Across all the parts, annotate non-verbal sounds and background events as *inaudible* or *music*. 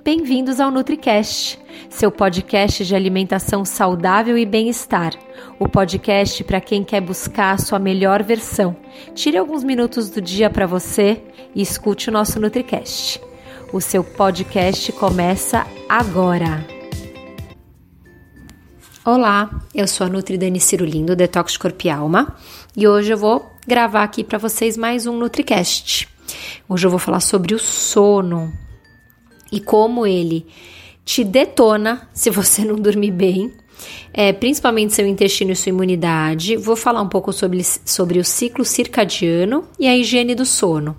Bem-vindos ao NutriCast, seu podcast de alimentação saudável e bem-estar. O podcast para quem quer buscar a sua melhor versão. Tire alguns minutos do dia para você e escute o nosso NutriCast. O seu podcast começa agora. Olá, eu sou a Nutri Dani Cirulindo, Detox Corpo e Alma, e hoje eu vou gravar aqui para vocês mais um NutriCast. Hoje eu vou falar sobre o sono e como ele te detona se você não dormir bem, é, principalmente seu intestino e sua imunidade. Vou falar um pouco sobre, sobre o ciclo circadiano e a higiene do sono.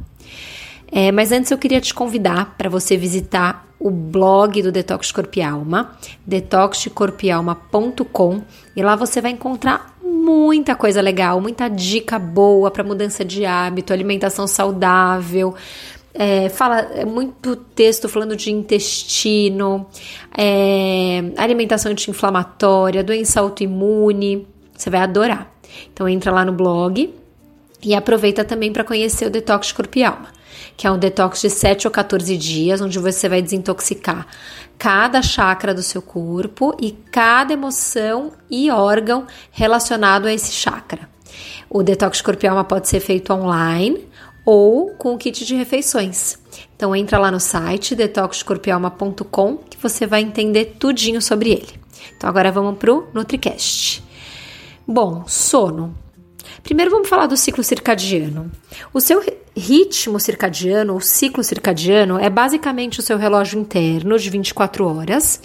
É, mas antes eu queria te convidar para você visitar o blog do Detox Corpo e Alma, detoxcorpialma.com, e lá você vai encontrar muita coisa legal, muita dica boa para mudança de hábito, alimentação saudável, é, fala é muito texto falando de intestino, é, alimentação anti-inflamatória, doença autoimune. Você vai adorar. Então entra lá no blog e aproveita também para conhecer o Detox Corpo e Alma, que é um detox de 7 ou 14 dias, onde você vai desintoxicar cada chakra do seu corpo e cada emoção e órgão relacionado a esse chakra. O detox corpo e alma pode ser feito online ou com o kit de refeições. Então entra lá no site detoxcorpialma.com que você vai entender tudinho sobre ele. Então agora vamos pro NutriCast. Bom, sono. Primeiro vamos falar do ciclo circadiano. O seu ritmo circadiano, o ciclo circadiano, é basicamente o seu relógio interno de 24 horas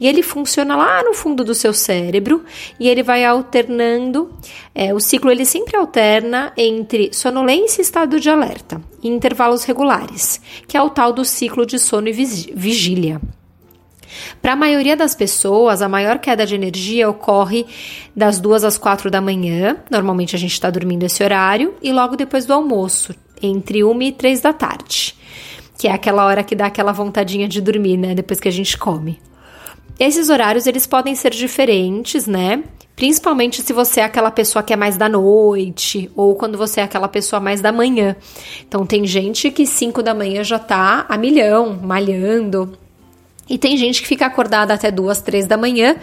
e ele funciona lá no fundo do seu cérebro e ele vai alternando. É, o ciclo ele sempre alterna entre sonolência e estado de alerta, em intervalos regulares, que é o tal do ciclo de sono e vigília. Para a maioria das pessoas, a maior queda de energia ocorre das duas às quatro da manhã. Normalmente a gente está dormindo esse horário e logo depois do almoço, entre uma e três da tarde, que é aquela hora que dá aquela vontadinha de dormir, né? Depois que a gente come. Esses horários eles podem ser diferentes, né? Principalmente se você é aquela pessoa que é mais da noite ou quando você é aquela pessoa mais da manhã. Então tem gente que 5 da manhã já tá a milhão, malhando, e tem gente que fica acordada até duas, três da manhã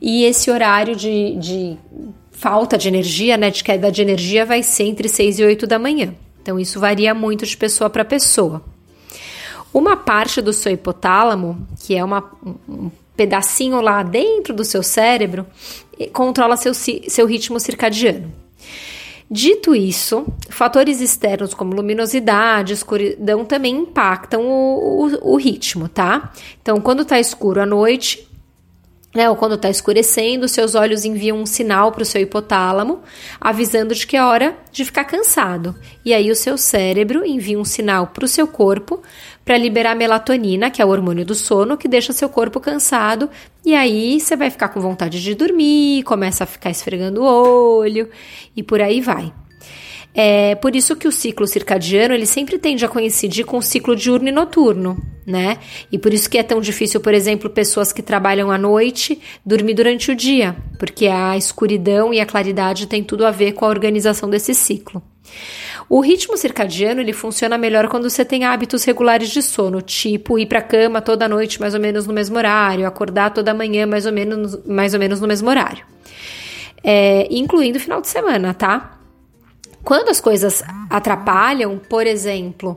e esse horário de, de falta de energia, né, de queda de energia, vai ser entre 6 e 8 da manhã. Então, isso varia muito de pessoa para pessoa. Uma parte do seu hipotálamo, que é uma, um pedacinho lá dentro do seu cérebro, controla seu, seu ritmo circadiano. Dito isso, fatores externos como luminosidade, escuridão também impactam o, o, o ritmo, tá? Então, quando tá escuro à noite, né, ou quando está escurecendo, seus olhos enviam um sinal para o seu hipotálamo, avisando de que é hora de ficar cansado. E aí o seu cérebro envia um sinal para o seu corpo para liberar melatonina, que é o hormônio do sono, que deixa seu corpo cansado. E aí você vai ficar com vontade de dormir, começa a ficar esfregando o olho e por aí vai. É por isso que o ciclo circadiano ele sempre tende a coincidir com o ciclo diurno e noturno, né? E por isso que é tão difícil, por exemplo, pessoas que trabalham à noite dormir durante o dia, porque a escuridão e a claridade tem tudo a ver com a organização desse ciclo. O ritmo circadiano ele funciona melhor quando você tem hábitos regulares de sono, tipo ir para cama toda noite mais ou menos no mesmo horário, acordar toda manhã mais ou menos, mais ou menos no mesmo horário, é, incluindo final de semana, tá? Quando as coisas atrapalham, por exemplo,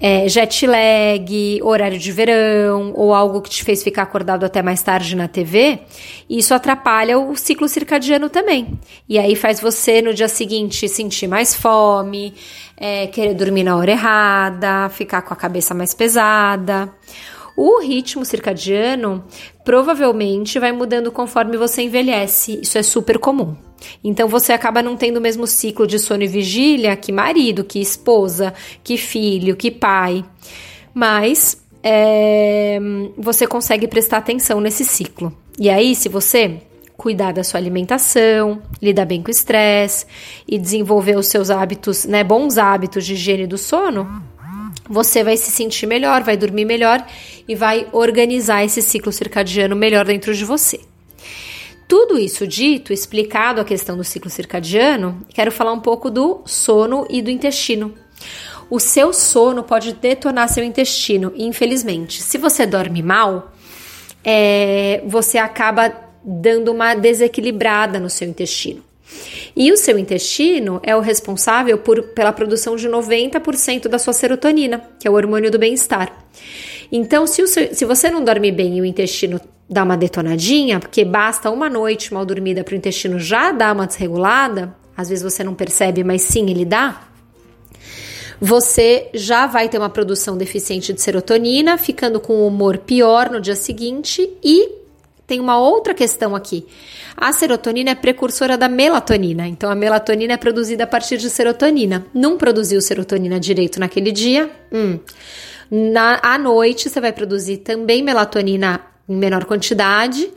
é, jet lag, horário de verão ou algo que te fez ficar acordado até mais tarde na TV, isso atrapalha o ciclo circadiano também. E aí faz você no dia seguinte sentir mais fome, é, querer dormir na hora errada, ficar com a cabeça mais pesada. O ritmo circadiano provavelmente vai mudando conforme você envelhece. Isso é super comum. Então você acaba não tendo o mesmo ciclo de sono e vigília que marido, que esposa, que filho, que pai. Mas é, você consegue prestar atenção nesse ciclo. E aí, se você cuidar da sua alimentação, lidar bem com o estresse e desenvolver os seus hábitos, né, bons hábitos de higiene do sono, você vai se sentir melhor, vai dormir melhor e vai organizar esse ciclo circadiano melhor dentro de você. Tudo isso dito, explicado a questão do ciclo circadiano, quero falar um pouco do sono e do intestino. o seu sono pode detonar seu intestino, infelizmente. Se você dorme mal, é, você acaba dando uma desequilibrada no seu intestino. E o seu intestino é o responsável por, pela produção de 90% da sua serotonina, que é o hormônio do bem-estar. Então, se, seu, se, você não dorme bem e o intestino dá uma detonadinha, porque basta uma noite mal dormida para o intestino já dar uma desregulada, às vezes você não percebe, mas sim ele dá você já vai ter uma produção deficiente de serotonina, ficando com o humor pior no dia seguinte e tem uma outra questão aqui. A serotonina é precursora da melatonina, então a melatonina é produzida a partir de serotonina. Não produziu serotonina direito naquele dia? Hum. Na, à noite você vai produzir também melatonina em menor quantidade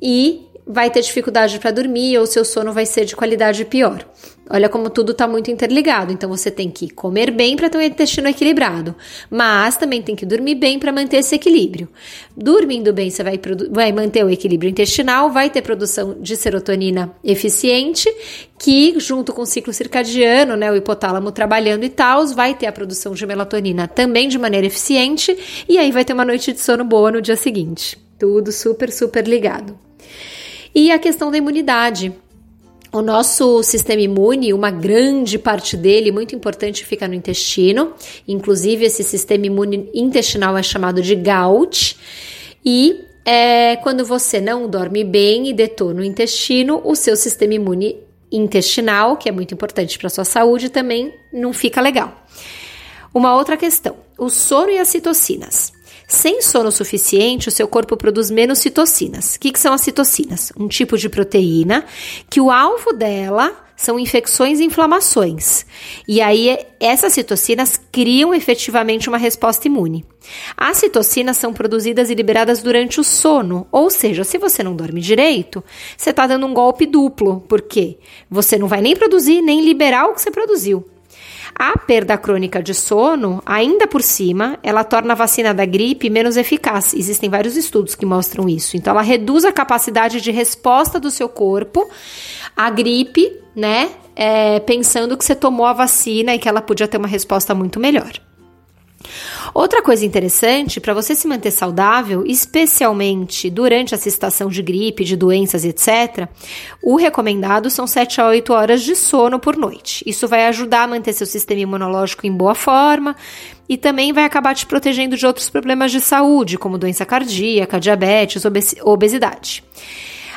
e vai ter dificuldade para dormir ou seu sono vai ser de qualidade pior. Olha como tudo está muito interligado. Então você tem que comer bem para ter um intestino equilibrado, mas também tem que dormir bem para manter esse equilíbrio. Dormindo bem, você vai, vai manter o equilíbrio intestinal, vai ter produção de serotonina eficiente, que junto com o ciclo circadiano, né, o hipotálamo trabalhando e tal, vai ter a produção de melatonina também de maneira eficiente, e aí vai ter uma noite de sono boa no dia seguinte. Tudo super, super ligado. E a questão da imunidade. O nosso sistema imune, uma grande parte dele, muito importante, fica no intestino. Inclusive, esse sistema imune intestinal é chamado de GAUT. E é, quando você não dorme bem e detona o intestino, o seu sistema imune intestinal, que é muito importante para sua saúde, também não fica legal. Uma outra questão: o sono e as citocinas. Sem sono suficiente, o seu corpo produz menos citocinas. O que, que são as citocinas? Um tipo de proteína que o alvo dela são infecções e inflamações. E aí, essas citocinas criam efetivamente uma resposta imune. As citocinas são produzidas e liberadas durante o sono, ou seja, se você não dorme direito, você está dando um golpe duplo, porque você não vai nem produzir nem liberar o que você produziu. A perda crônica de sono, ainda por cima, ela torna a vacina da gripe menos eficaz. Existem vários estudos que mostram isso. Então, ela reduz a capacidade de resposta do seu corpo à gripe, né? É, pensando que você tomou a vacina e que ela podia ter uma resposta muito melhor. Outra coisa interessante, para você se manter saudável, especialmente durante essa estação de gripe, de doenças, etc., o recomendado são 7 a 8 horas de sono por noite. Isso vai ajudar a manter seu sistema imunológico em boa forma e também vai acabar te protegendo de outros problemas de saúde, como doença cardíaca, diabetes, obesidade.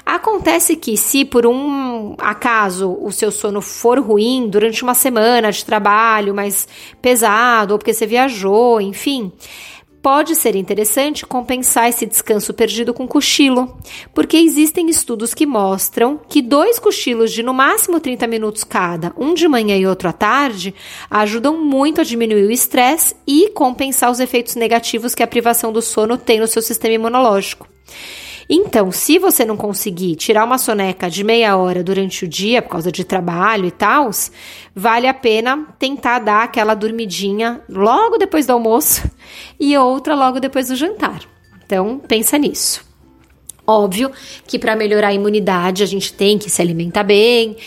Acontece que, se por um acaso o seu sono for ruim durante uma semana de trabalho mais pesado, ou porque você viajou, enfim, pode ser interessante compensar esse descanso perdido com cochilo, porque existem estudos que mostram que dois cochilos de no máximo 30 minutos cada, um de manhã e outro à tarde, ajudam muito a diminuir o estresse e compensar os efeitos negativos que a privação do sono tem no seu sistema imunológico. Então, se você não conseguir tirar uma soneca de meia hora durante o dia por causa de trabalho e tal, vale a pena tentar dar aquela dormidinha logo depois do almoço *laughs* e outra logo depois do jantar. Então, pensa nisso. Óbvio que para melhorar a imunidade a gente tem que se alimentar bem,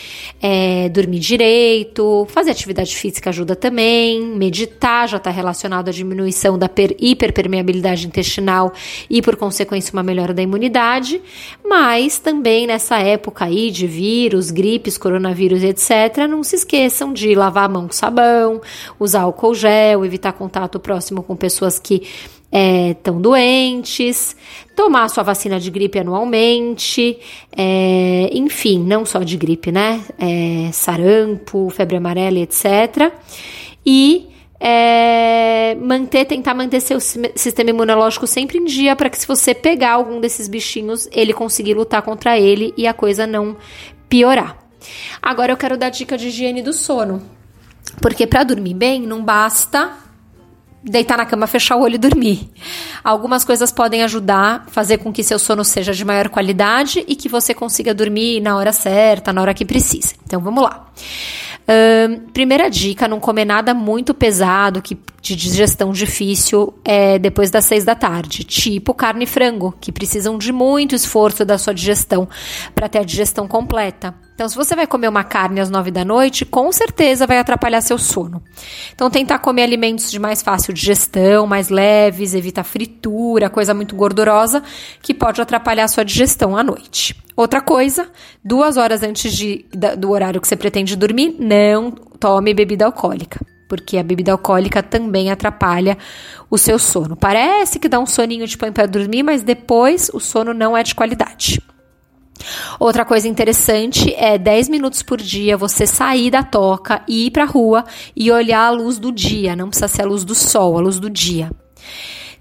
é, dormir direito, fazer atividade física ajuda também, meditar já está relacionado à diminuição da hiperpermeabilidade intestinal e, por consequência, uma melhora da imunidade. Mas também nessa época aí de vírus, gripes, coronavírus, etc., não se esqueçam de lavar a mão com sabão, usar álcool gel, evitar contato próximo com pessoas que estão é, doentes, tomar sua vacina de gripe anualmente, é, enfim, não só de gripe, né? É, sarampo, febre amarela, etc. E é, manter, tentar manter seu sistema imunológico sempre em dia para que se você pegar algum desses bichinhos, ele conseguir lutar contra ele e a coisa não piorar. Agora eu quero dar dica de higiene do sono. Porque para dormir bem não basta deitar na cama, fechar o olho e dormir. Algumas coisas podem ajudar, fazer com que seu sono seja de maior qualidade e que você consiga dormir na hora certa, na hora que precisa. Então vamos lá. Uh, primeira dica: não comer nada muito pesado, que de digestão difícil é, depois das seis da tarde, tipo carne e frango, que precisam de muito esforço da sua digestão para ter a digestão completa. Então, se você vai comer uma carne às nove da noite, com certeza vai atrapalhar seu sono. Então, tentar comer alimentos de mais fácil digestão, mais leves, evita fritura, coisa muito gordurosa, que pode atrapalhar sua digestão à noite. Outra coisa, duas horas antes de, do horário que você pretende dormir, não tome bebida alcoólica porque a bebida alcoólica também atrapalha o seu sono. Parece que dá um soninho de põe para dormir, mas depois o sono não é de qualidade. Outra coisa interessante é 10 minutos por dia você sair da toca e ir para a rua e olhar a luz do dia, não precisa ser a luz do sol, a luz do dia.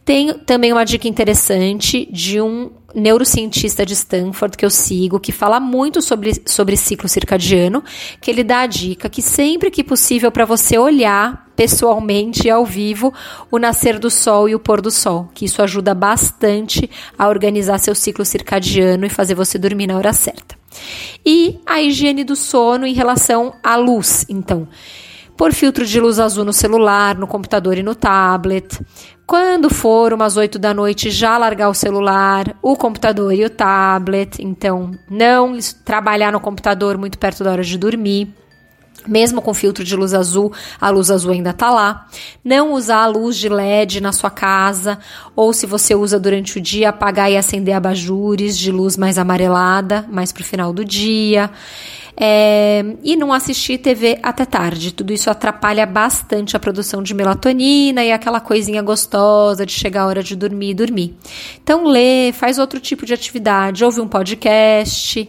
Tem também uma dica interessante de um neurocientista de Stanford que eu sigo, que fala muito sobre, sobre ciclo circadiano, que ele dá a dica que sempre que possível para você olhar pessoalmente ao vivo o nascer do sol e o pôr do sol, que isso ajuda bastante a organizar seu ciclo circadiano e fazer você dormir na hora certa. E a higiene do sono em relação à luz, então por filtro de luz azul no celular, no computador e no tablet. Quando for umas 8 da noite, já largar o celular, o computador e o tablet. Então, não trabalhar no computador muito perto da hora de dormir. Mesmo com filtro de luz azul, a luz azul ainda tá lá. Não usar a luz de LED na sua casa, ou se você usa durante o dia, apagar e acender abajures de luz mais amarelada, mais pro final do dia é, e não assistir TV até tarde. Tudo isso atrapalha bastante a produção de melatonina e aquela coisinha gostosa de chegar a hora de dormir e dormir. Então, lê, faz outro tipo de atividade, ouve um podcast,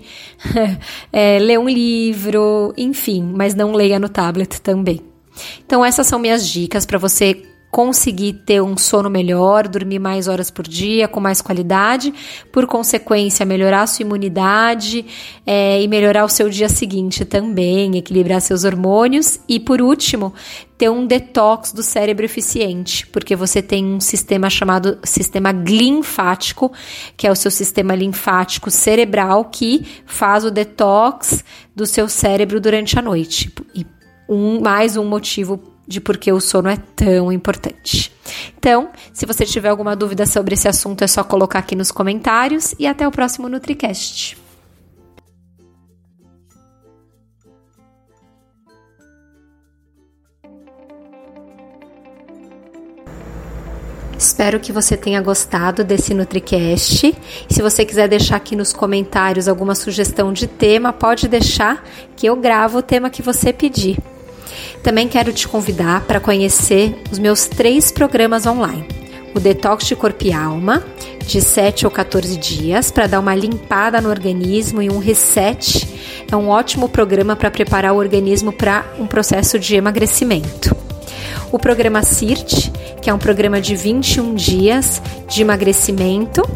*laughs* é, lê um livro, enfim, mas não leia no tablet também. Então, essas são minhas dicas para você conseguir ter um sono melhor, dormir mais horas por dia, com mais qualidade, por consequência, melhorar a sua imunidade é, e melhorar o seu dia seguinte também, equilibrar seus hormônios e, por último, ter um detox do cérebro eficiente, porque você tem um sistema chamado sistema linfático, que é o seu sistema linfático cerebral que faz o detox do seu cérebro durante a noite. E um, mais um motivo de por que o sono é tão importante. Então, se você tiver alguma dúvida sobre esse assunto, é só colocar aqui nos comentários e até o próximo NutriCast. Espero que você tenha gostado desse NutriCast. Se você quiser deixar aqui nos comentários alguma sugestão de tema, pode deixar que eu gravo o tema que você pedir. Também quero te convidar para conhecer os meus três programas online. O Detox de Corpo e Alma, de 7 ou 14 dias, para dar uma limpada no organismo e um reset. É um ótimo programa para preparar o organismo para um processo de emagrecimento. O programa CIRT, que é um programa de 21 dias de emagrecimento,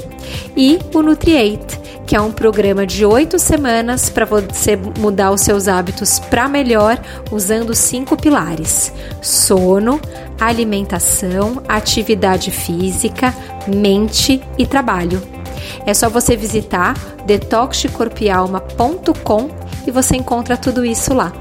e o Nutriate, que é um programa de oito semanas para você mudar os seus hábitos para melhor usando cinco pilares: sono, alimentação, atividade física, mente e trabalho. É só você visitar detoxdecorpialma.com e você encontra tudo isso lá.